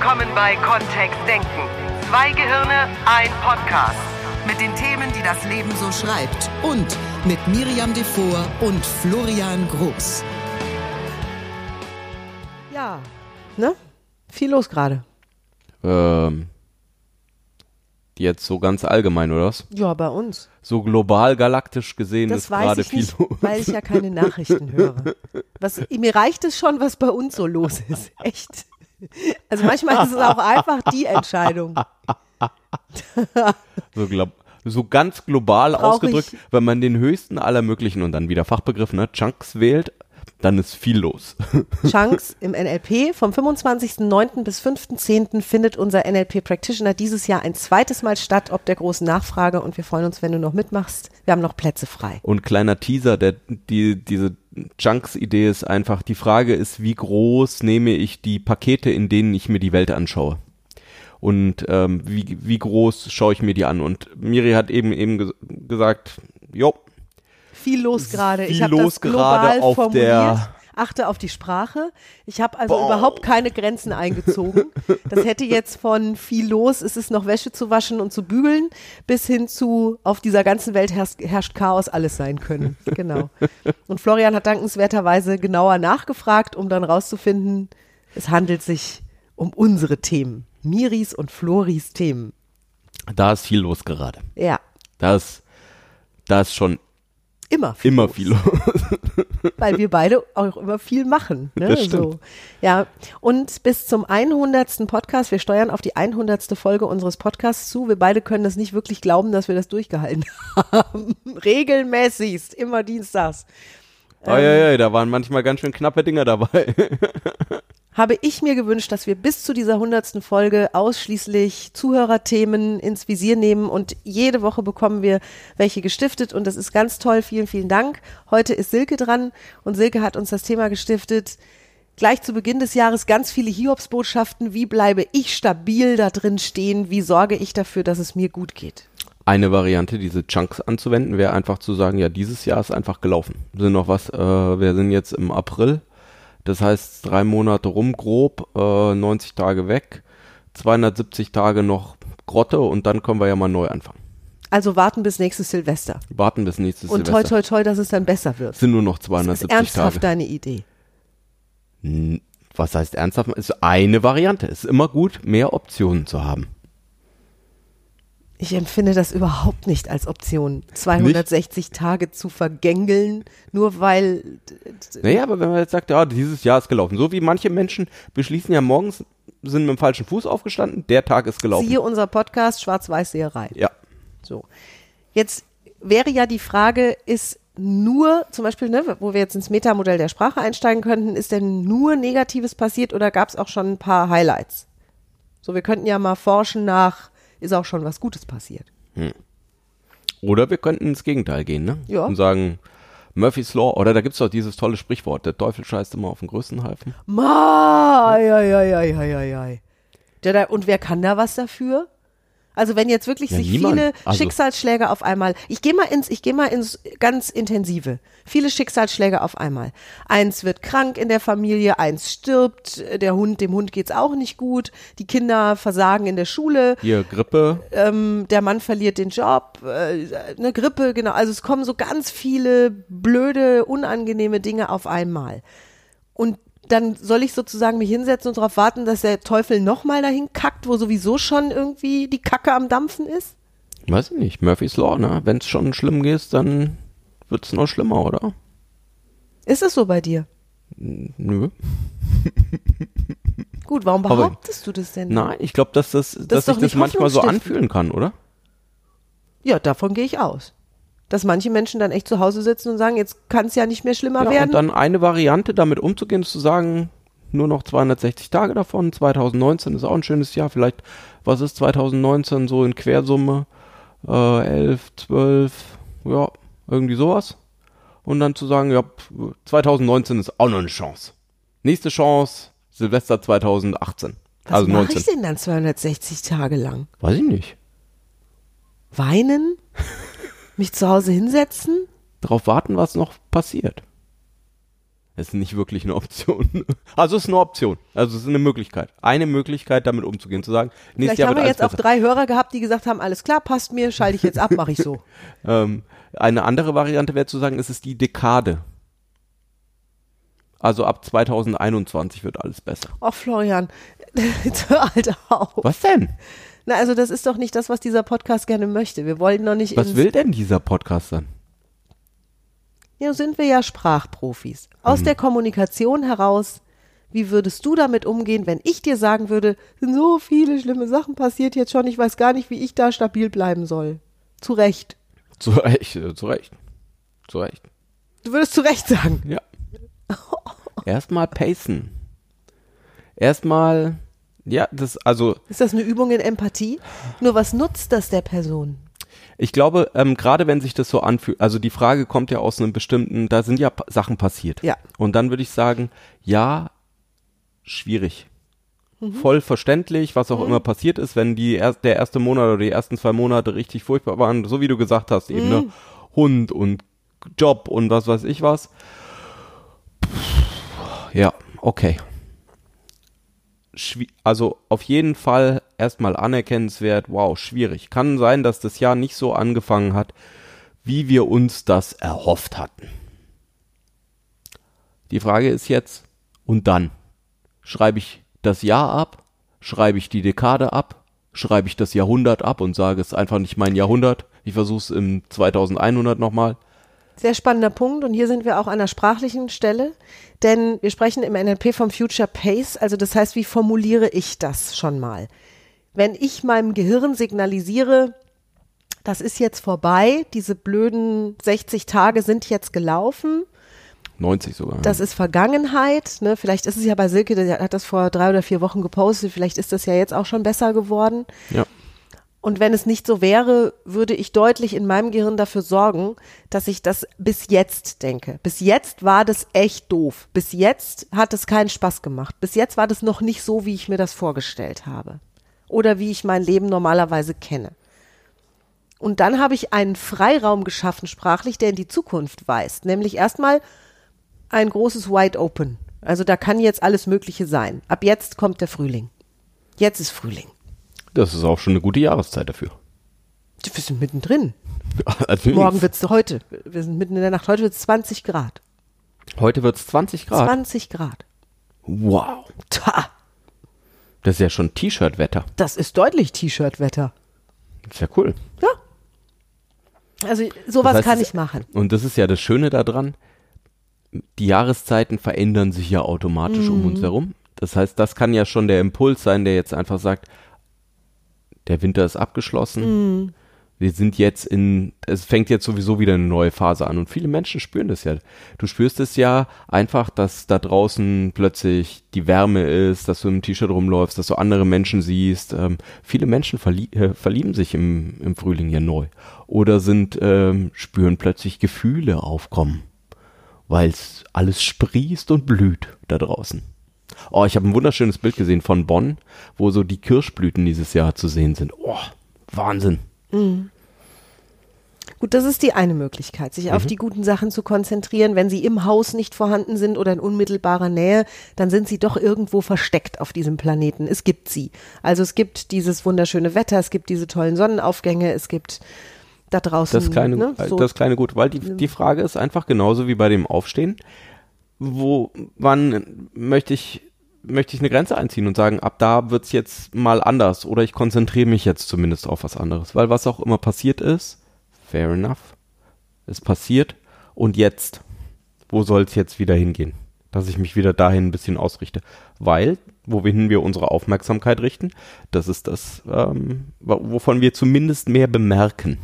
willkommen bei Kontext Denken. Zwei Gehirne, ein Podcast. Mit den Themen, die das Leben so schreibt. Und mit Miriam Devor und Florian Groß. Ja, ne? Viel los gerade. Ähm, jetzt so ganz allgemein, oder was? Ja, bei uns. So global galaktisch gesehen Das ist weiß gerade ich viel nicht, los. weil ich ja keine Nachrichten höre. Was, mir reicht es schon, was bei uns so los ist. Echt. Also manchmal ist es auch einfach die Entscheidung. So, glaub, so ganz global Brauch ausgedrückt, ich- wenn man den höchsten aller möglichen und dann wieder Fachbegriff, ne, Chunks wählt, dann ist viel los. Chunks im NLP. Vom 25.09. bis 5.10. findet unser NLP Practitioner dieses Jahr ein zweites Mal statt, ob der großen Nachfrage. Und wir freuen uns, wenn du noch mitmachst. Wir haben noch Plätze frei. Und kleiner Teaser, der, die, diese Chunks-Idee ist einfach, die Frage ist, wie groß nehme ich die Pakete, in denen ich mir die Welt anschaue? Und ähm, wie, wie groß schaue ich mir die an? Und Miri hat eben eben ges gesagt, jo, Viel los gerade. Ich Viel habe los das gerade global auf formuliert. der- Achte auf die Sprache. Ich habe also Boah. überhaupt keine Grenzen eingezogen. Das hätte jetzt von viel los, ist es noch Wäsche zu waschen und zu bügeln, bis hin zu auf dieser ganzen Welt herrscht, herrscht Chaos alles sein können. Genau. Und Florian hat dankenswerterweise genauer nachgefragt, um dann rauszufinden, es handelt sich um unsere Themen. Miris und Floris Themen. da ist viel los gerade. Ja, Da ist, da ist schon immer viel immer los. viel los. weil wir beide auch immer viel machen. Ne? Das stimmt. So. Ja, und bis zum 100. Podcast, wir steuern auf die 100. Folge unseres Podcasts zu. Wir beide können das nicht wirklich glauben, dass wir das durchgehalten haben. Regelmäßigst, immer dienstags. Oh, ja, ja, da waren manchmal ganz schön knappe Dinger dabei. Habe ich mir gewünscht, dass wir bis zu dieser 100. Folge ausschließlich Zuhörerthemen ins Visier nehmen und jede Woche bekommen wir welche gestiftet und das ist ganz toll. Vielen, vielen Dank. Heute ist Silke dran und Silke hat uns das Thema gestiftet. Gleich zu Beginn des Jahres ganz viele Hiobsbotschaften. Wie bleibe ich stabil da drin stehen? Wie sorge ich dafür, dass es mir gut geht? Eine Variante, diese Chunks anzuwenden, wäre einfach zu sagen, ja, dieses Jahr ist einfach gelaufen. Wir sind noch was, äh, wir sind jetzt im April. Das heißt, drei Monate rum, grob, äh, 90 Tage weg, 270 Tage noch Grotte und dann können wir ja mal neu anfangen. Also warten bis nächstes Silvester. Warten bis nächstes Und toi, Silvester. toi, toi, dass es dann besser wird. sind nur noch Das ist 270 ernsthaft Tage. deine Idee. Was heißt ernsthaft? Ist eine Variante. Ist immer gut, mehr Optionen zu haben. Ich empfinde das überhaupt nicht als Option, 260 Tage zu vergängeln, nur weil Naja, aber wenn man jetzt sagt, ja, dieses Jahr ist gelaufen. So wie manche Menschen beschließen ja morgens, sind mit dem falschen Fuß aufgestanden, der Tag ist gelaufen. siehe unser Podcast Schwarz-Weiß-Seherei. Ja. So. Jetzt wäre ja die Frage, ist nur, zum Beispiel, ne, wo wir jetzt ins Metamodell der Sprache einsteigen könnten, ist denn nur Negatives passiert oder gab es auch schon ein paar Highlights? So, wir könnten ja mal forschen nach, ist auch schon was Gutes passiert. Oder wir könnten ins Gegenteil gehen, ne? Ja. Und sagen, Murphy's Law, oder da gibt's doch dieses tolle Sprichwort, der Teufel scheißt immer auf den größten Haufen. Ma, ei, ei, ei, ei, ei, ei, ei. Ja, Und wer kann da was dafür? Also wenn jetzt wirklich Ja, sich niemand. viele Also- Schicksalsschläge auf einmal, ich gehe mal ins, ich gehe mal ins ganz intensive, viele Schicksalsschläge auf einmal. Eins wird krank in der Familie, eins stirbt, der Hund, dem Hund geht's auch nicht gut, die Kinder versagen in der Schule, Hier, Grippe, ähm, der Mann verliert den Job, äh, eine Grippe, genau. Also es kommen so ganz viele blöde, unangenehme Dinge auf einmal. Und dann soll ich sozusagen mich hinsetzen und darauf warten, dass der Teufel nochmal dahin kackt, wo sowieso schon irgendwie die Kacke am Dampfen ist? weiß ich nicht, Murphy's Law, ne? Wenn's schon schlimm geht, dann wird's noch schlimmer, oder? Ist es so bei dir? Nö. Gut, warum Aber- behauptest du das denn? Nein, ich glaube, dass das, ist dass sich das manchmal so anfühlen kann, oder? Ja, davon gehe ich aus. Dass manche Menschen dann echt zu Hause sitzen und sagen, jetzt kann es ja nicht mehr schlimmer Ja, werden. und dann eine Variante, damit umzugehen, ist zu sagen, nur noch 260 Tage davon. 2019 ist auch ein schönes Jahr. Vielleicht, was ist 2019 so in Quersumme? Äh, 11, 12, ja, irgendwie sowas. Und dann zu sagen, ja, pf, 2019 ist auch noch eine Chance. Nächste Chance, Silvester 2018. Was also mache 19. ich denn dann 260 Tage lang? Weiß ich nicht. Weinen? Mich zu Hause hinsetzen? Darauf warten, was noch passiert. Es ist nicht wirklich eine Option. Also es ist eine Option. Also es ist eine Möglichkeit. Eine Möglichkeit, damit umzugehen, zu sagen, nächstes Vielleicht Jahr haben wir jetzt auch drei Hörer gehabt, die gesagt haben, alles klar, passt mir, schalte ich jetzt ab, mache ich so. Ähm, eine andere Variante wäre zu sagen, es ist die Dekade. Also ab 2021 wird alles besser. Ach, Florian, jetzt hör halt auf. Was denn? Na, also das ist doch nicht das, was dieser Podcast gerne möchte. Wir wollen noch nicht Was will denn dieser Podcast dann? Ja, sind wir ja Sprachprofis. Aus der Kommunikation heraus, wie würdest du damit umgehen, wenn ich dir sagen würde, sind so viele schlimme Sachen passiert jetzt schon, ich weiß gar nicht, wie ich da stabil bleiben soll. Zu Recht. Zu Recht, äh, zu Recht. Zu Recht. Du würdest zu Recht sagen. Ja. Erstmal pacen. Erstmal, ja, das, also Ist das eine Übung in Empathie? Nur was nutzt das der Person? Ich glaube, ähm, gerade wenn sich das so anfühlt, also die Frage kommt ja aus einem bestimmten, da sind ja Sachen passiert. Ja. Und dann würde ich sagen, ja, schwierig. Voll verständlich, was auch immer passiert ist, wenn die er der erste Monat oder die ersten zwei Monate richtig furchtbar waren, so wie du gesagt hast, eben ne? Hund und Job und was weiß ich was. Pff, Ja, okay. Also auf jeden Fall erstmal anerkennenswert, wow, schwierig. Kann sein, dass das Jahr nicht so angefangen hat, wie wir uns das erhofft hatten. Die Frage ist jetzt, und dann? Schreibe ich das Jahr ab? Schreibe ich die Dekade ab? Schreibe ich das Jahrhundert ab und sage, es einfach nicht mein Jahrhundert? Ich versuche es im 2100 nochmal. Sehr spannender Punkt und hier sind wir auch an einer sprachlichen Stelle, denn wir sprechen im NLP vom Future Pace, also das heißt, wie formuliere ich das schon mal? Wenn ich meinem Gehirn signalisiere, das ist jetzt vorbei, diese blöden 60 Tage sind jetzt gelaufen, 90 sogar. das ist Vergangenheit, ne? vielleicht ist es ja bei Silke, der hat das vor drei oder vier Wochen gepostet, vielleicht ist das ja jetzt auch schon besser geworden. ja. Und wenn es nicht so wäre, würde ich deutlich in meinem Gehirn dafür sorgen, dass ich das bis jetzt denke. Bis jetzt war das echt doof. Bis jetzt hat es keinen Spaß gemacht. Bis jetzt war das noch nicht so, wie ich mir das vorgestellt habe. Oder wie ich mein Leben normalerweise kenne. Und dann habe ich einen Freiraum geschaffen, sprachlich, der in die Zukunft weist. Nämlich erstmal ein großes Wide Open. Also da kann jetzt alles Mögliche sein. Ab jetzt kommt der Frühling. Jetzt ist Frühling. Das ist auch schon eine gute Jahreszeit dafür. Wir sind mittendrin. Also Morgen wird's heute. Wir sind mitten in der Nacht. Heute wird's 20 Grad. Heute wird es 20 Grad. 20 Grad. Wow. Ta, Das ist ja schon T-Shirt-Wetter. das ist deutlich T-Shirt-Wetter. Ist ja cool. Ja. Also sowas Das heißt, kann es- ich machen. Und das ist ja das Schöne daran, die Jahreszeiten verändern sich ja automatisch um Mhm. uns herum. Das heißt, das kann ja schon der Impuls sein, der jetzt einfach sagt, der Winter ist abgeschlossen. Mhm. Wir sind jetzt in, es fängt jetzt sowieso wieder eine neue Phase an. Und viele Menschen spüren das ja. Du spürst es ja einfach, dass da draußen plötzlich die Wärme ist, dass du im T-Shirt rumläufst, dass du andere Menschen siehst. Ähm, viele Menschen verlie äh, verlieben sich im, im Frühling ja neu. Oder sind, ähm, spüren plötzlich Gefühle aufkommen. Weil es alles sprießt und blüht da draußen. Oh, ich habe ein wunderschönes Bild gesehen von Bonn, wo so die Kirschblüten dieses Jahr zu sehen sind. Oh, Wahnsinn. Gut, das ist die eine Möglichkeit, sich Mhm. auf die guten Sachen zu konzentrieren. Wenn sie im Haus nicht vorhanden sind oder in unmittelbarer Nähe, dann sind sie doch irgendwo versteckt auf diesem Planeten. Es gibt sie. Also es gibt dieses wunderschöne Wetter, es gibt diese tollen Sonnenaufgänge, es gibt da draußen Das kleine, ne, so das kleine Gut, weil die, die Frage ist einfach genauso wie bei dem Aufstehen, wo, wann möchte ich, möchte ich eine Grenze einziehen und sagen, ab da wird's jetzt mal anders oder ich konzentriere mich jetzt zumindest auf was anderes, weil was auch immer passiert ist, fair enough, ist passiert und jetzt, wo soll's jetzt wieder hingehen? Dass ich mich wieder dahin ein bisschen ausrichte, weil, wohin wir unsere Aufmerksamkeit richten, das ist das, ähm, wovon wir zumindest mehr bemerken.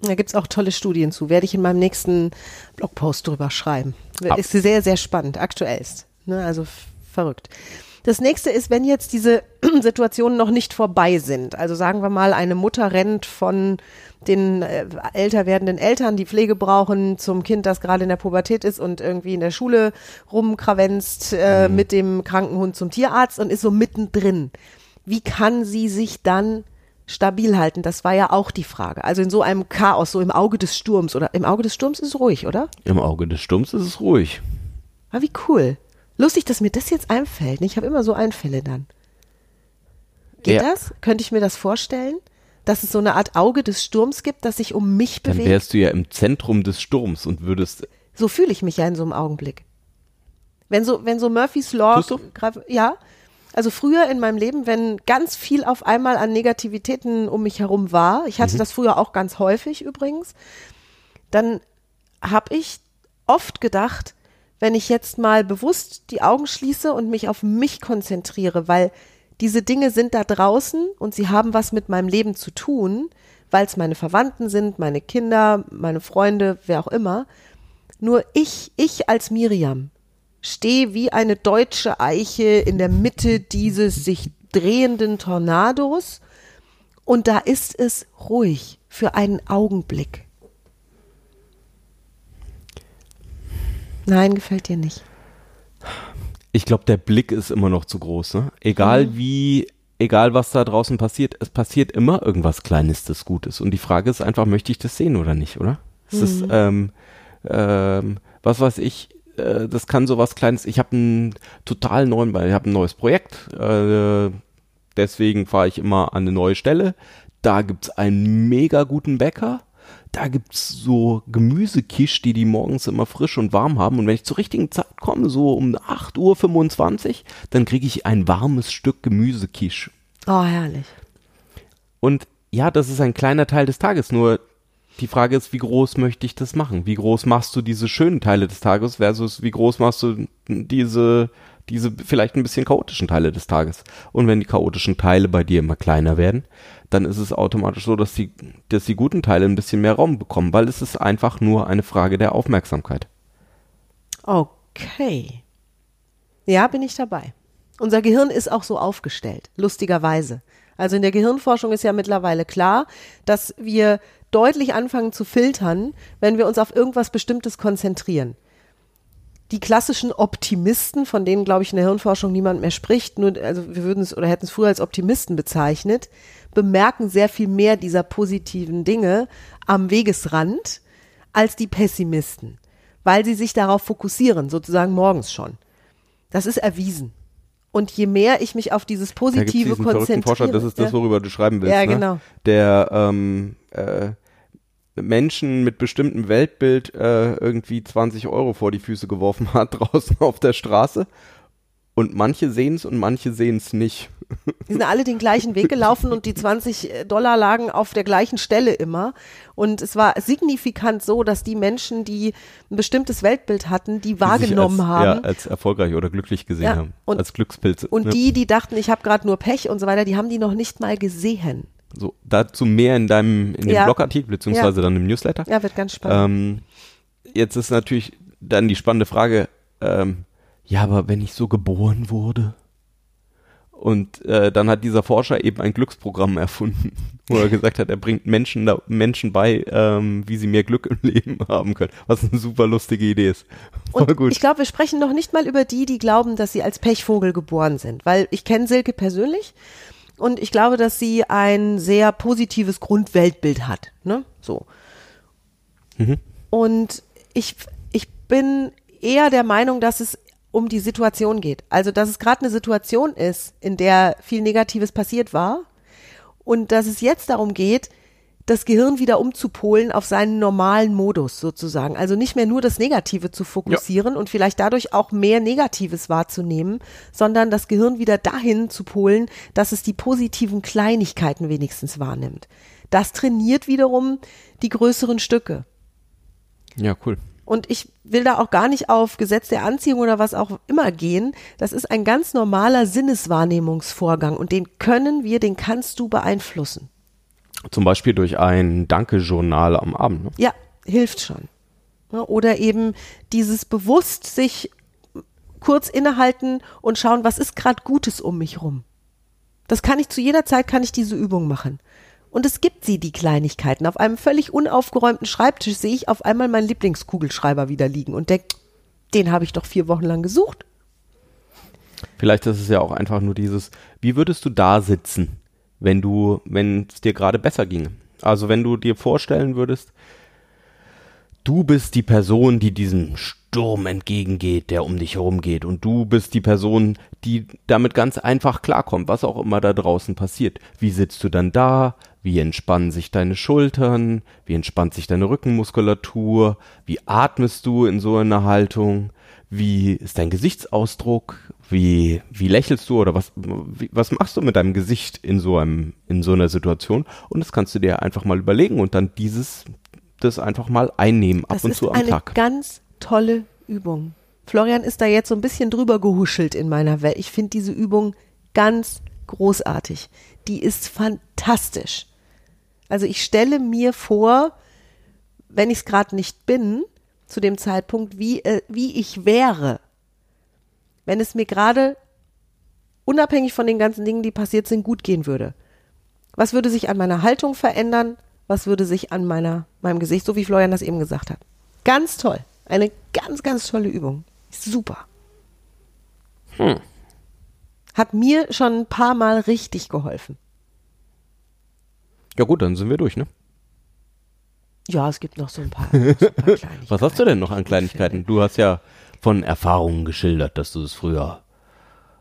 Da gibt's auch tolle Studien zu. Werde ich in meinem nächsten Blogpost drüber schreiben. Ist sehr, sehr spannend, aktuellst. Ne? Also verrückt. Das nächste ist, wenn jetzt diese Situationen noch nicht vorbei sind. Also sagen wir mal, eine Mutter rennt von den äh, älter werdenden Eltern, die Pflege brauchen, zum Kind, das gerade in der Pubertät ist und irgendwie in der Schule rumkravenzt äh, mit dem kranken Hund zum Tierarzt und ist so mittendrin. Wie kann sie sich dann stabil halten? Das war ja auch die Frage. Also in so einem Chaos, so im Auge des Sturms oder im Auge des Sturms ist es ruhig, oder? Im Auge des Sturms ist es ruhig. Ah, wie cool. Lustig, dass mir das jetzt einfällt. Ich habe immer so Einfälle dann. Geht Ja. das? Könnte ich mir das vorstellen? Dass es so eine Art Auge des Sturms gibt, das sich um mich Dann bewegt? wärst du ja im Zentrum des Sturms und würdest. So fühle ich mich ja in so einem Augenblick. Wenn so, wenn so Murphy's Law, Tust du? greif- ja. Also früher in meinem Leben, wenn ganz viel auf einmal an Negativitäten um mich herum war, ich Mhm. hatte das früher auch ganz häufig übrigens, dann habe ich oft gedacht, wenn ich jetzt mal bewusst die Augen schließe und mich auf mich konzentriere, weil diese Dinge sind da draußen und sie haben was mit meinem Leben zu tun, weil es meine Verwandten sind, meine Kinder, meine Freunde, wer auch immer. Nur ich, ich als Miriam, stehe wie eine deutsche Eiche in der Mitte dieses sich drehenden Tornados und da ist es ruhig für einen Augenblick. Nein, gefällt dir nicht. Ich glaube, der Blick ist immer noch zu groß. Ne? Egal wie, egal was da draußen passiert, es passiert immer irgendwas Kleines, das Gutes. Und die Frage ist einfach, möchte ich das sehen oder nicht, oder? Es ist, ähm, ähm, was weiß ich, äh, das kann sowas Kleines. Ich habe einen total neuen, ich habe ein neues Projekt. Äh, deswegen fahre ich immer an eine neue Stelle. Da gibt's einen mega guten Bäcker. Da gibt's so Gemüsekisch, die die morgens immer frisch und warm haben. Und wenn ich zur richtigen Zeit komme, so um 8.25 Uhr, dann kriege ich ein warmes Stück Gemüsekisch. Oh, herrlich. Und ja, das ist ein kleiner Teil des Tages. Nur die Frage ist, wie groß möchte ich das machen? Wie groß machst du diese schönen Teile des Tages versus wie groß machst du diese, diese vielleicht ein bisschen chaotischen Teile des Tages? Und wenn die chaotischen Teile bei dir immer kleiner werden, dann ist es automatisch so, dass die, dass die guten Teile ein bisschen mehr Raum bekommen, weil es ist einfach nur eine Frage der Aufmerksamkeit. Okay. Ja, bin ich dabei. Unser Gehirn ist auch so aufgestellt, lustigerweise. Also in der Gehirnforschung ist ja mittlerweile klar, dass wir deutlich anfangen zu filtern, wenn wir uns auf irgendwas Bestimmtes konzentrieren. Die klassischen Optimisten, von denen glaube ich in der Hirnforschung niemand mehr spricht, nur also wir würden es oder hätten es früher als Optimisten bezeichnet, bemerken sehr viel mehr dieser positiven Dinge am Wegesrand als die Pessimisten, weil sie sich darauf fokussieren, sozusagen morgens schon. Das ist erwiesen. Und je mehr ich mich auf dieses Da Positive verrückten konzentriere, Forscher, das ist das, ja. worüber du schreiben willst. Ja, ne? genau. Der ähm, äh, Menschen mit bestimmtem Weltbild äh, irgendwie 20 Euro vor die Füße geworfen hat draußen auf der Straße. Und manche sehen es und manche sehen es nicht. Die sind alle den gleichen Weg gelaufen und die 20 Dollar lagen auf der gleichen Stelle immer. Und es war signifikant so, dass die Menschen, die ein bestimmtes Weltbild hatten, die die wahrgenommen als, haben. Ja, als erfolgreich oder glücklich gesehen Ja, haben. und- als Glückspilze. Und ne? die, die dachten, ich habe gerade nur Pech und so weiter, die haben die noch nicht mal gesehen. So, dazu mehr in deinem, in dem Ja. Blogartikel, beziehungsweise Ja. dann im Newsletter. Ja, wird ganz spannend. Ähm, jetzt ist natürlich dann die spannende Frage, ähm, ja, aber wenn ich so geboren wurde und äh, dann hat dieser Forscher eben ein Glücksprogramm erfunden, wo er gesagt hat, er bringt Menschen, da, Menschen bei, ähm, wie sie mehr Glück im Leben haben können, was eine super lustige Idee ist. Voll Und gut. ich glaube, wir sprechen noch nicht mal über die, die glauben, dass sie als Pechvogel geboren sind, weil ich kenne Silke persönlich und ich glaube, dass sie ein sehr positives Grundweltbild hat. Ne? So. Und ich, ich bin eher der Meinung, dass es um die Situation geht. Also, dass es gerade eine Situation ist, in der viel Negatives passiert war und dass es jetzt darum geht, das Gehirn wieder umzupolen auf seinen normalen Modus sozusagen. Also nicht mehr nur das Negative zu fokussieren und vielleicht dadurch auch mehr Negatives wahrzunehmen, sondern das Gehirn wieder dahin zu polen, dass es die positiven Kleinigkeiten wenigstens wahrnimmt. Das trainiert wiederum die größeren Stücke. Ja, cool. Und ich will da auch gar nicht auf Gesetz der Anziehung oder was auch immer gehen. Das ist ein ganz normaler Sinneswahrnehmungsvorgang und den können wir, den kannst du beeinflussen. Zum Beispiel durch ein Danke-Journal am Abend. Ne? Ja, hilft schon. Oder eben dieses bewusst sich kurz innehalten und schauen, was ist gerade Gutes um mich rum. Das kann ich zu jeder Zeit, kann ich diese Übung machen. Und es gibt sie, die Kleinigkeiten. Auf einem völlig unaufgeräumten Schreibtisch sehe ich auf einmal meinen Lieblingskugelschreiber wieder liegen und denke, den habe ich doch vier Wochen lang gesucht. Vielleicht ist es ja auch einfach nur dieses, wie würdest du da sitzen, wenn du, wenn es dir gerade besser ginge? Also wenn du dir vorstellen würdest, du bist die Person, die diesen Sturm entgegengeht, der um dich herum geht und du bist die Person, die damit ganz einfach klarkommt, was auch immer da draußen passiert. Wie sitzt du dann da? Wie entspannen sich deine Schultern? Wie entspannt sich deine Rückenmuskulatur? Wie atmest du in so einer Haltung? Wie ist dein Gesichtsausdruck? Wie, wie lächelst du oder was, wie, was machst du mit deinem Gesicht in so einem, in so einer Situation? Und das kannst du dir einfach mal überlegen und dann dieses, das einfach mal einnehmen, ab Das und ist zu am eine Tag. ganz tolle Übung. Florian ist da jetzt so ein bisschen drüber gehuschelt in meiner Welt. Ich finde diese Übung ganz großartig. Die ist fantastisch. Also ich stelle mir vor, wenn ich es gerade nicht bin, zu dem Zeitpunkt, wie, äh, wie ich wäre, wenn es mir gerade unabhängig von den ganzen Dingen, die passiert sind, gut gehen würde. Was würde sich an meiner Haltung verändern? Was würde sich an meiner, meinem Gesicht, so wie Florian das eben gesagt hat. Ganz toll. Eine ganz, ganz tolle Übung. Super. Hat mir schon ein paar Mal richtig geholfen. Ja gut, dann sind wir durch, ne? Ja, es gibt noch so ein paar, so ein paar Kleinigkeiten. Was hast du denn noch an Kleinigkeiten? Du hast ja von Erfahrungen geschildert, dass du es früher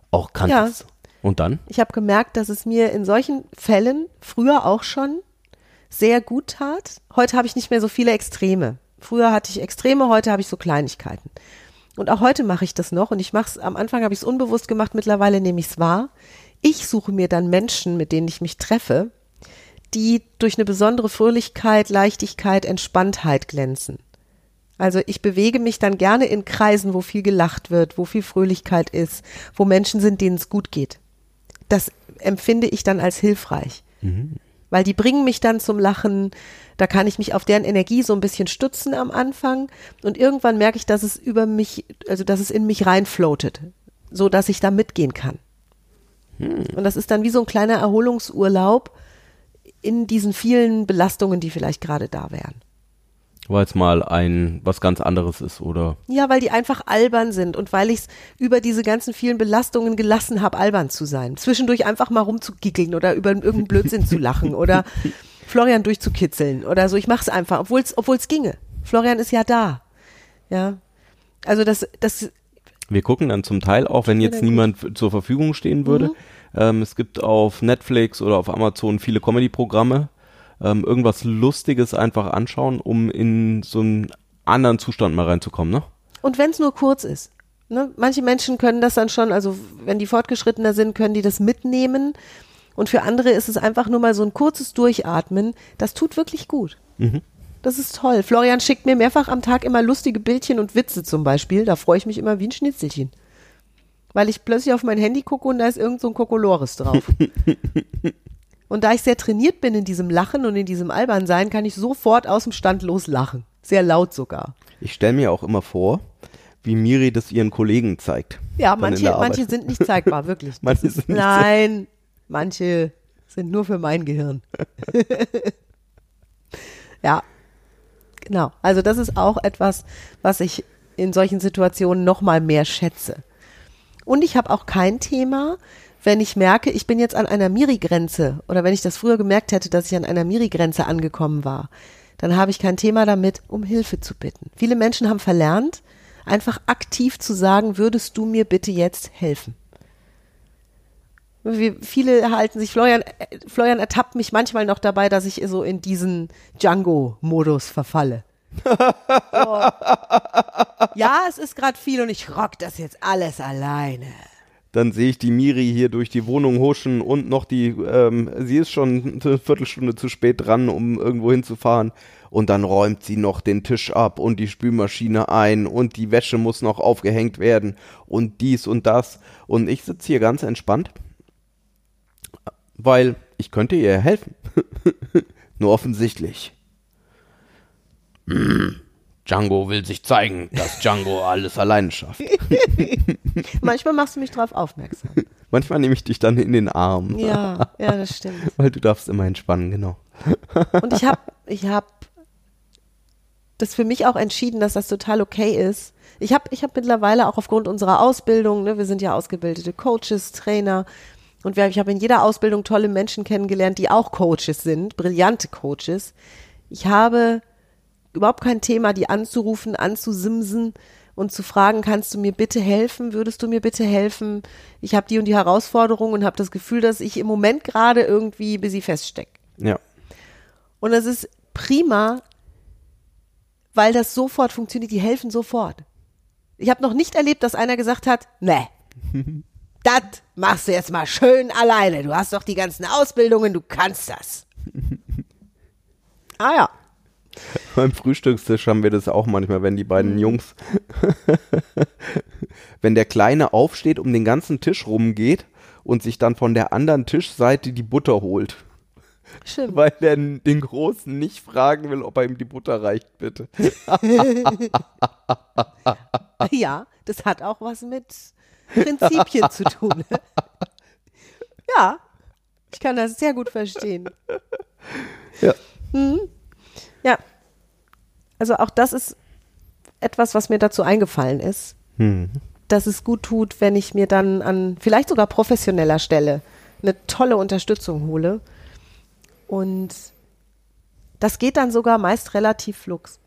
auch kanntest. Und dann? Ich habe gemerkt, dass es mir in solchen Fällen früher auch schon sehr gut tat. Heute habe ich nicht mehr so viele Extreme. Früher hatte ich Extreme, heute habe ich so Kleinigkeiten. Und auch heute mache ich das noch und ich mache es, am Anfang habe ich es unbewusst gemacht, mittlerweile nehme ich es wahr. Ich suche mir dann Menschen, mit denen ich mich treffe, die durch eine besondere Fröhlichkeit, Leichtigkeit, Entspanntheit glänzen. Also ich bewege mich dann gerne in Kreisen, wo viel gelacht wird, wo viel Fröhlichkeit ist, wo Menschen sind, denen es gut geht. Das empfinde ich dann als hilfreich. Weil die bringen mich dann zum Lachen, da kann ich mich auf deren Energie so ein bisschen stützen am Anfang und irgendwann merke ich, dass es über mich, also dass es in mich reinfloatet, so dass ich da mitgehen kann. Und das ist dann wie so ein kleiner Erholungsurlaub in diesen vielen Belastungen, die vielleicht gerade da wären. Weil es mal ein was ganz anderes ist, oder? Ja, weil die einfach albern sind und weil ich es über diese ganzen vielen Belastungen gelassen habe, albern zu sein. Zwischendurch einfach mal rumzugickeln oder über irgendeinen Blödsinn zu lachen oder Florian durchzukitzeln oder so. Ich mache es einfach, obwohl es obwohl es ginge. Florian ist ja da. Ja. Also das, das, Wir gucken dann zum Teil auch, wenn jetzt gut. niemand f- zur Verfügung stehen würde. Ähm, es gibt auf Netflix oder auf Amazon viele Comedy-Programme. Ähm, irgendwas Lustiges einfach anschauen, um in so einen anderen Zustand mal reinzukommen, ne? Und wenn es nur kurz ist. Ne? Manche Menschen können das dann schon, also wenn die fortgeschrittener sind, können die das mitnehmen. Und für andere ist es einfach nur mal so ein kurzes Durchatmen. Das tut wirklich gut. Das ist toll. Florian schickt mir mehrfach am Tag immer lustige Bildchen und Witze zum Beispiel. Da freue ich mich immer wie ein Schnitzelchen. Weil ich plötzlich auf mein Handy gucke und da ist irgend so ein Kokolores drauf. und da ich sehr trainiert bin in diesem Lachen und in diesem Albernsein, kann ich sofort aus dem Stand loslachen. Sehr laut sogar. Ich stelle mir auch immer vor, wie Miri das ihren Kollegen zeigt. Ja, manche, manche sind nicht zeigbar, wirklich. Manche sind nicht Nein, manche sind nur für mein Gehirn. ja, genau. Also das ist auch etwas, was ich in solchen Situationen noch mal mehr schätze. Und ich habe auch kein Thema, wenn ich merke, ich bin jetzt an einer Miri-Grenze oder wenn ich das früher gemerkt hätte, dass ich an einer Miri-Grenze angekommen war, dann habe ich kein Thema damit, um Hilfe zu bitten. Viele Menschen haben verlernt, einfach aktiv zu sagen, würdest du mir bitte jetzt helfen? Wir, viele halten sich, Florian, Florian ertappt mich manchmal noch dabei, dass ich so in diesen Django-Modus verfalle. So. Ja, es ist gerade viel und ich rock das jetzt alles alleine. Dann sehe ich die Miri hier durch die Wohnung huschen und noch die, ähm, sie ist schon eine Viertelstunde zu spät dran, um irgendwo hinzufahren. Und dann räumt sie noch den Tisch ab und die Spülmaschine ein und die Wäsche muss noch aufgehängt werden und dies und das. Und ich sitze hier ganz entspannt, weil ich könnte ihr helfen. Nur offensichtlich. Hm, Django will sich zeigen, dass Django alles alleine schafft. Manchmal machst du mich drauf aufmerksam. Manchmal nehme ich dich dann in den Arm. Ja, ja, das stimmt. Weil du darfst immer entspannen, genau. Und ich habe ich hab das für mich auch entschieden, dass das total okay ist. Ich habe ich hab mittlerweile auch aufgrund unserer Ausbildung, ne, wir sind ja ausgebildete Coaches, Trainer, und wir, ich habe in jeder Ausbildung tolle Menschen kennengelernt, die auch Coaches sind, brillante Coaches. Ich habe überhaupt kein Thema, die anzurufen, anzusimsen und zu fragen, kannst du mir bitte helfen? Würdest du mir bitte helfen? Ich habe die und die Herausforderung und habe das Gefühl, dass ich im Moment gerade irgendwie sie feststecke. Ja. Und das ist prima, weil das sofort funktioniert. Die helfen sofort. Ich habe noch nicht erlebt, dass einer gesagt hat, ne, das machst du jetzt mal schön alleine. Du hast doch die ganzen Ausbildungen, du kannst das. ah ja. Beim Frühstückstisch haben wir das auch manchmal, wenn die beiden Jungs, wenn der Kleine aufsteht, um den ganzen Tisch rumgeht und sich dann von der anderen Tischseite die Butter holt. Stimmt. Weil er den Großen nicht fragen will, ob er ihm die Butter reicht, bitte. Ja, das hat auch was mit Prinzipien zu tun. ja, ich kann das sehr gut verstehen. Ja. Ja. Also auch das ist etwas, was mir dazu eingefallen ist, Hm. dass es gut tut, wenn ich mir dann an vielleicht sogar professioneller Stelle eine tolle Unterstützung hole. Und das geht dann sogar meist relativ flux.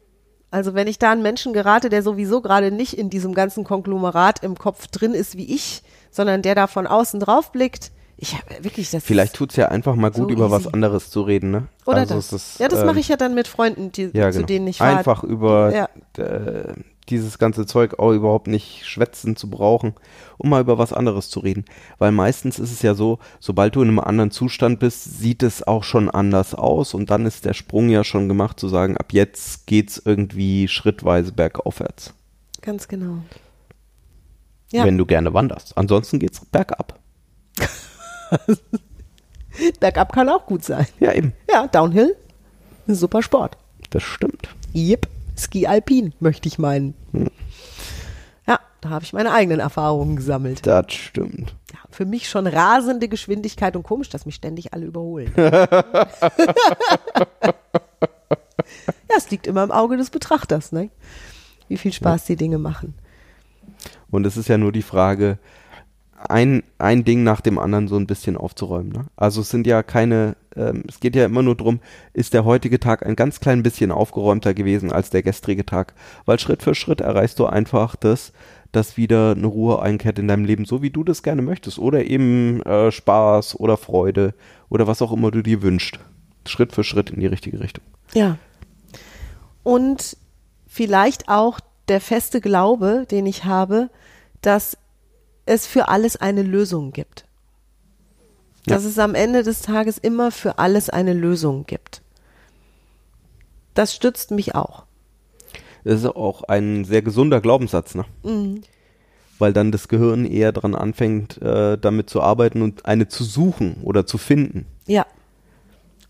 Also wenn ich da einen Menschen gerate, der sowieso gerade nicht in diesem ganzen Konglomerat im Kopf drin ist wie ich, sondern der da von außen drauf blickt, ich habe wirklich das Vielleicht tut's ja einfach mal gut, So über was anderes zu reden, ne? oder Also das. es ist, ja, das ähm, mache ich ja dann mit Freunden, die, ja, zu genau. denen ich fahre. Einfach über Ja. äh, dieses ganze Zeug auch überhaupt nicht schwätzen zu brauchen, um mal über was anderes zu reden. Weil meistens ist es ja so, sobald du in einem anderen Zustand bist, sieht es auch schon anders aus und dann ist der Sprung ja schon gemacht zu sagen, ab jetzt geht's irgendwie schrittweise bergaufwärts. Ganz genau. Ja. Wenn du gerne wanderst. Ansonsten geht's bergab. Bergab kann auch gut sein. Ja, eben. Ja, Downhill, ein super Sport. Das stimmt. Yep, Ski Alpin, möchte ich meinen. Ja, da habe ich meine eigenen Erfahrungen gesammelt. Das stimmt. Ja, für mich schon rasende Geschwindigkeit und komisch, dass mich ständig alle überholen. ja, es liegt immer im Auge des Betrachters, ne? Wie viel Spaß die Dinge machen. Und es ist ja nur die Frage, ein, ein Ding nach dem anderen so ein bisschen aufzuräumen. Ne? Also es sind ja keine, ähm, es geht ja immer nur drum, ist der heutige Tag ein ganz klein bisschen aufgeräumter gewesen als der gestrige Tag. Weil Schritt für Schritt erreichst du einfach das, dass wieder eine Ruhe einkehrt in deinem Leben, so wie du das gerne möchtest. Oder eben äh, Spaß oder Freude oder was auch immer du dir wünschst. Schritt für Schritt in die richtige Richtung. Ja. Und vielleicht auch der feste Glaube, den ich habe, dass es für alles eine Lösung gibt. Ja. Dass es am Ende des Tages immer für alles eine Lösung gibt. Das stützt mich auch. Das ist auch ein sehr gesunder Glaubenssatz, ne? Weil dann das Gehirn eher dran anfängt, äh, damit zu arbeiten und eine zu suchen oder zu finden. Ja.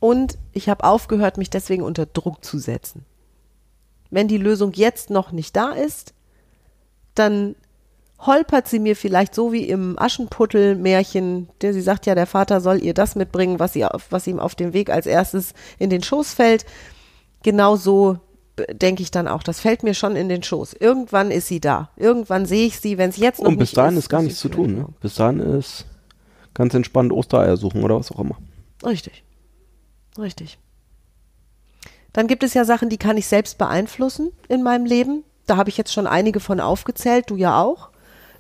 Und ich habe aufgehört, mich deswegen unter Druck zu setzen. Wenn die Lösung jetzt noch nicht da ist, dann holpert sie mir vielleicht so wie im Aschenputtel-Märchen, der sie sagt ja, der Vater soll ihr das mitbringen, was, sie auf, was ihm auf dem Weg als erstes in den Schoß fällt. Genau so b- denke ich dann auch. Das fällt mir schon in den Schoß. Irgendwann ist sie da. Irgendwann sehe ich sie, wenn es jetzt noch Und bis dahin ist. ist gar nichts zu tun. Ne? Bis dahin ist ganz entspannt Ostereier suchen oder was auch immer. Richtig. Richtig. Dann gibt es ja Sachen, die kann ich selbst beeinflussen in meinem Leben. Da habe ich jetzt schon einige von aufgezählt, du ja auch.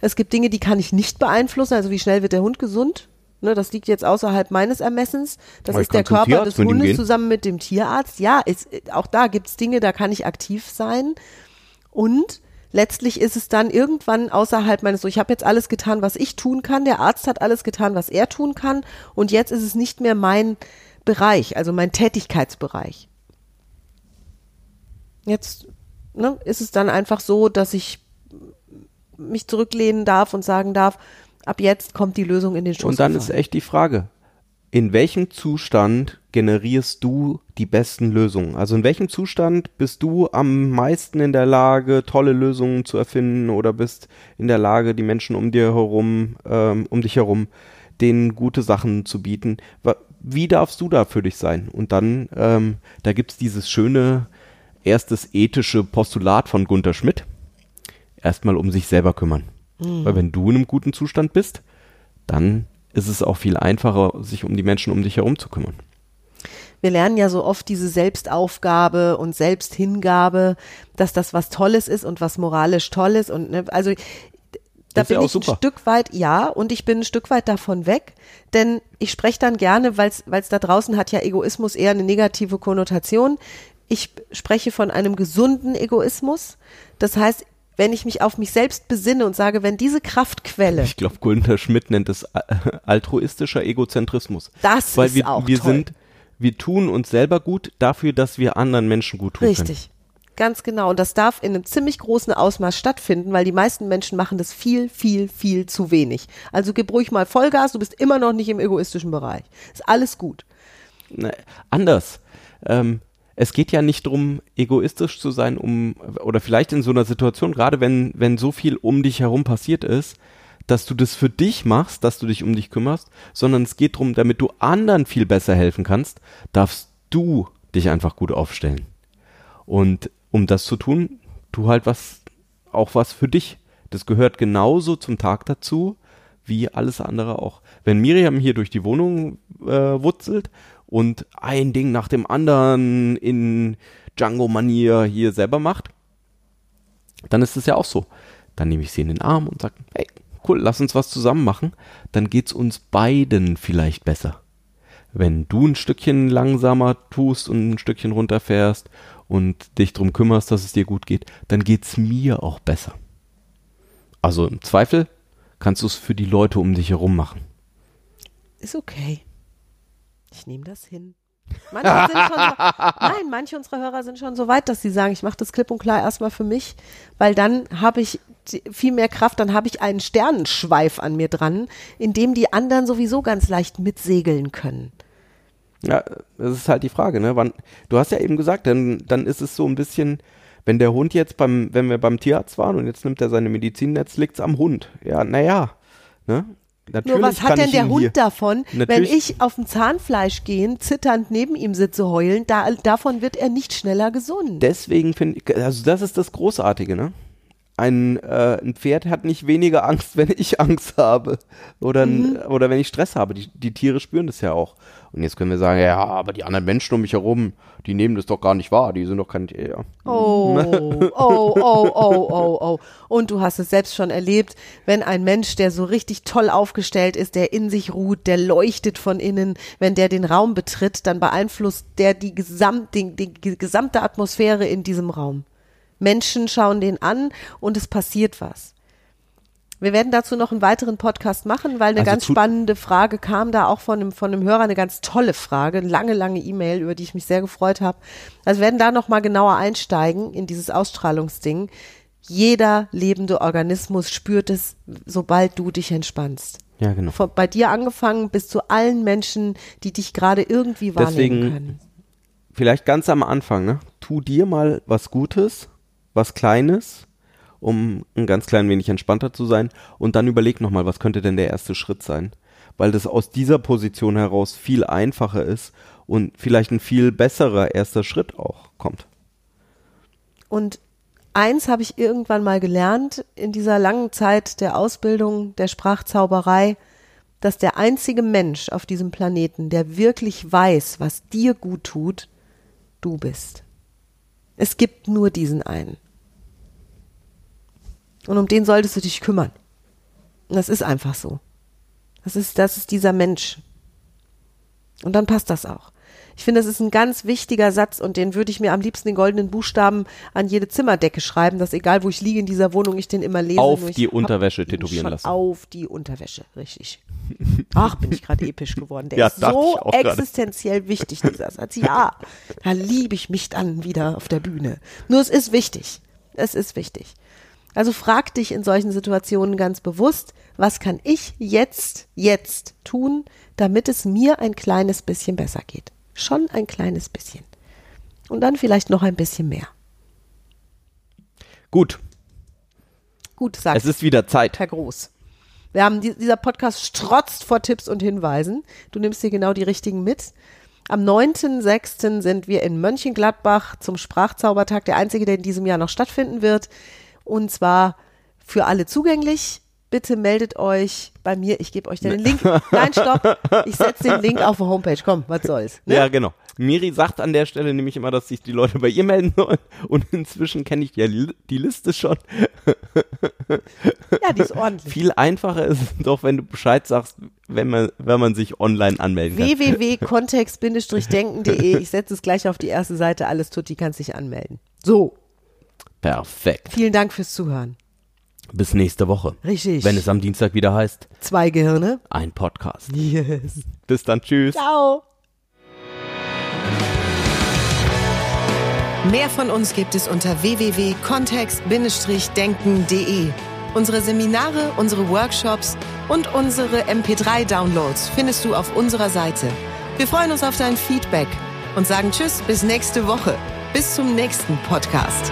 Es gibt Dinge, die kann ich nicht beeinflussen, also wie schnell wird der Hund gesund. Ne, das liegt jetzt außerhalb meines Ermessens. Das Aber ist der Körper des Hundes zusammen mit dem Tierarzt. Ja, ist, auch da gibt es Dinge, da kann ich aktiv sein. Und letztlich ist es dann irgendwann außerhalb meines, so ich habe jetzt alles getan, was ich tun kann, der Arzt hat alles getan, was er tun kann und jetzt ist es nicht mehr mein Bereich, also mein Tätigkeitsbereich. Jetzt ne, ist es dann einfach so, dass ich mich zurücklehnen darf und sagen darf, ab jetzt kommt die Lösung in den Schoß. Und dann ist echt die Frage, in welchem Zustand generierst du die besten Lösungen? Also in welchem Zustand bist du am meisten in der Lage, tolle Lösungen zu erfinden oder bist in der Lage, die Menschen um dir herum, ähm, um dich herum, denen gute Sachen zu bieten? Wie darfst du da für dich sein? Und dann, ähm, da gibt's dieses schöne erstes ethische Postulat von Gunther Schmidt. Erstmal um sich selber kümmern. Weil wenn du in einem guten Zustand bist, dann ist es auch viel einfacher, sich um die Menschen um dich herum zu kümmern. wir lernen ja so oft diese Selbstaufgabe und Selbsthingabe, dass das was Tolles ist und was moralisch toll ist und ne, also da ja bin auch ich super. ein Stück weit, ja, und ich bin ein Stück weit davon weg, denn ich spreche dann gerne, weil es da draußen hat ja Egoismus eher eine negative Konnotation. Ich spreche von einem gesunden Egoismus. Das heißt, wenn ich mich auf mich selbst besinne und sage, wenn diese Kraftquelle, Ich glaube, Gunther Schmidt nennt es äh, altruistischer Egozentrismus. Das Weil ist wir, auch wir toll. sind, wir tun uns selber gut dafür, dass wir anderen Menschen gut tun können. Richtig. Ganz genau. Und das darf in einem ziemlich großen Ausmaß stattfinden, weil die meisten Menschen machen das viel, viel, viel zu wenig. Also gib ruhig mal Vollgas, du bist immer noch nicht im egoistischen Bereich. Ist alles gut. Ne, anders. Ähm, es geht ja nicht darum, egoistisch zu sein, um oder vielleicht in so einer Situation, gerade wenn wenn so viel um dich herum passiert ist, dass du das für dich machst, dass du dich um dich kümmerst, sondern es geht darum, damit du anderen viel besser helfen kannst, darfst du dich einfach gut aufstellen. Und um das zu tun, tu halt was, auch was für dich. Das gehört genauso zum Tag dazu, wie alles andere auch. Wenn Miriam hier durch die Wohnung äh, wutzelt und ein Ding nach dem anderen in Django-Manier hier selber macht, dann ist es ja auch so. Dann nehme ich sie in den Arm und sage, hey, cool, lass uns was zusammen machen. Dann geht's uns beiden vielleicht besser. Wenn du ein Stückchen langsamer tust und ein Stückchen runterfährst und dich drum kümmerst, dass es dir gut geht, dann geht's mir auch besser. Also im Zweifel kannst du es für die Leute um dich herum machen. Ist okay. Ich nehme das hin. Manche sind schon so, nein, manche unserer Hörer sind schon so weit, dass sie sagen, ich mache das klipp und klar erstmal für mich, weil dann habe ich viel mehr Kraft, dann habe ich einen Sternenschweif an mir dran, in dem die anderen sowieso ganz leicht mitsegeln können. Ja, das ist halt die Frage, ne? Wann, du hast ja eben gesagt, dann, dann ist es so ein bisschen, wenn der Hund jetzt beim, wenn wir beim Tierarzt waren und jetzt nimmt er seine Medizin, jetzt liegt's am Hund. Ja, naja, ne? Natürlich Nur was hat denn der Hund davon, wenn Natürlich- ich auf dem Zahnfleisch gehen, zitternd neben ihm sitze, heulen, da, davon wird er nicht schneller gesund. Deswegen finde ich, also das ist das Großartige, ne? Ein, äh, ein Pferd hat nicht weniger Angst, wenn ich Angst habe oder, ein, oder wenn ich Stress habe. Die, die Tiere spüren das ja auch. Und jetzt können wir sagen, ja, aber die anderen Menschen um mich herum, die nehmen das doch gar nicht wahr. Die sind doch kein Tier. Oh, oh, oh, oh, oh, oh. Und du hast es selbst schon erlebt, wenn ein Mensch, der so richtig toll aufgestellt ist, der in sich ruht, der leuchtet von innen, wenn der den Raum betritt, dann beeinflusst der die, gesamt, die, die gesamte Atmosphäre in diesem Raum. Menschen schauen den an und es passiert was. Wir werden dazu noch einen weiteren Podcast machen, weil eine Also ganz spannende Frage kam da auch von einem, von einem Hörer, eine ganz tolle Frage, eine lange, lange E-Mail, über die ich mich sehr gefreut habe. Also wir werden da noch mal genauer einsteigen in dieses Ausstrahlungsding. Jeder lebende Organismus spürt es, sobald du dich entspannst. Ja, genau. Von, bei dir angefangen bis zu allen Menschen, die dich gerade irgendwie wahrnehmen Deswegen- können. Vielleicht ganz am Anfang, ne? Tu dir mal was Gutes, was Kleines, um ein ganz klein wenig entspannter zu sein und dann überleg nochmal, was könnte denn der erste Schritt sein? Weil das aus dieser Position heraus viel einfacher ist und vielleicht ein viel besserer erster Schritt auch kommt. Und eins habe ich irgendwann mal gelernt in dieser langen Zeit der Ausbildung der Sprachzauberei, dass der einzige Mensch auf diesem Planeten, der wirklich weiß, was dir gut tut, du bist. Es gibt nur diesen einen. Und um den solltest du dich kümmern. Und das ist einfach so. Das ist, das ist dieser Mensch. Und dann passt das auch. Ich finde, das ist ein ganz wichtiger Satz und den würde ich mir am liebsten in goldenen Buchstaben an jede Zimmerdecke schreiben, dass egal wo ich liege in dieser Wohnung, ich den immer lese. Auf die Unterwäsche tätowieren lassen. Auf die Unterwäsche, richtig. Ach, bin ich gerade episch geworden. Der Ja, ist so existenziell wichtig, dieser Satz. Ja, da liebe ich mich dann wieder auf der Bühne. Nur es ist wichtig. Es ist wichtig. Also frag dich in solchen Situationen ganz bewusst, was kann ich jetzt, jetzt tun, damit es mir ein kleines bisschen besser geht. Schon ein kleines bisschen. Und dann vielleicht noch ein bisschen mehr. Gut, Gut, sagt es ist wieder Zeit. Herr Groß. Wir haben, die, dieser Podcast strotzt vor Tipps und Hinweisen. Du nimmst dir genau die richtigen mit. Am 9.6. sind wir in Mönchengladbach zum Sprachzaubertag, der einzige, der in diesem Jahr noch stattfinden wird. Und zwar für alle zugänglich. Bitte meldet euch bei mir. Ich gebe euch den Link. Nein, stopp. Ich setze den Link auf die Homepage. Komm, was soll's. Ne? Ja, genau. Miri sagt an der Stelle nämlich immer, dass sich die Leute bei ihr melden sollen. Und inzwischen kenne ich ja die, die Liste schon. Ja, die ist ordentlich. Viel einfacher ist es doch, wenn du Bescheid sagst, wenn man, wenn man sich online anmelden kann. www.kontext-denken.de. Ich setze es gleich auf die erste Seite. Alles tutti, kannst dich anmelden. So, Perfekt. vielen Dank fürs Zuhören. Bis nächste Woche. Richtig. Wenn es am Dienstag wieder heißt, Zwei Gehirne. ein Podcast. Yes. Bis dann, tschüss. Ciao. Mehr von uns gibt es unter www.kontext-denken.de. Unsere Seminare, unsere Workshops und unsere MP3-Downloads findest du auf unserer Seite. Wir freuen uns auf dein Feedback und sagen Tschüss bis nächste Woche. Bis zum nächsten Podcast.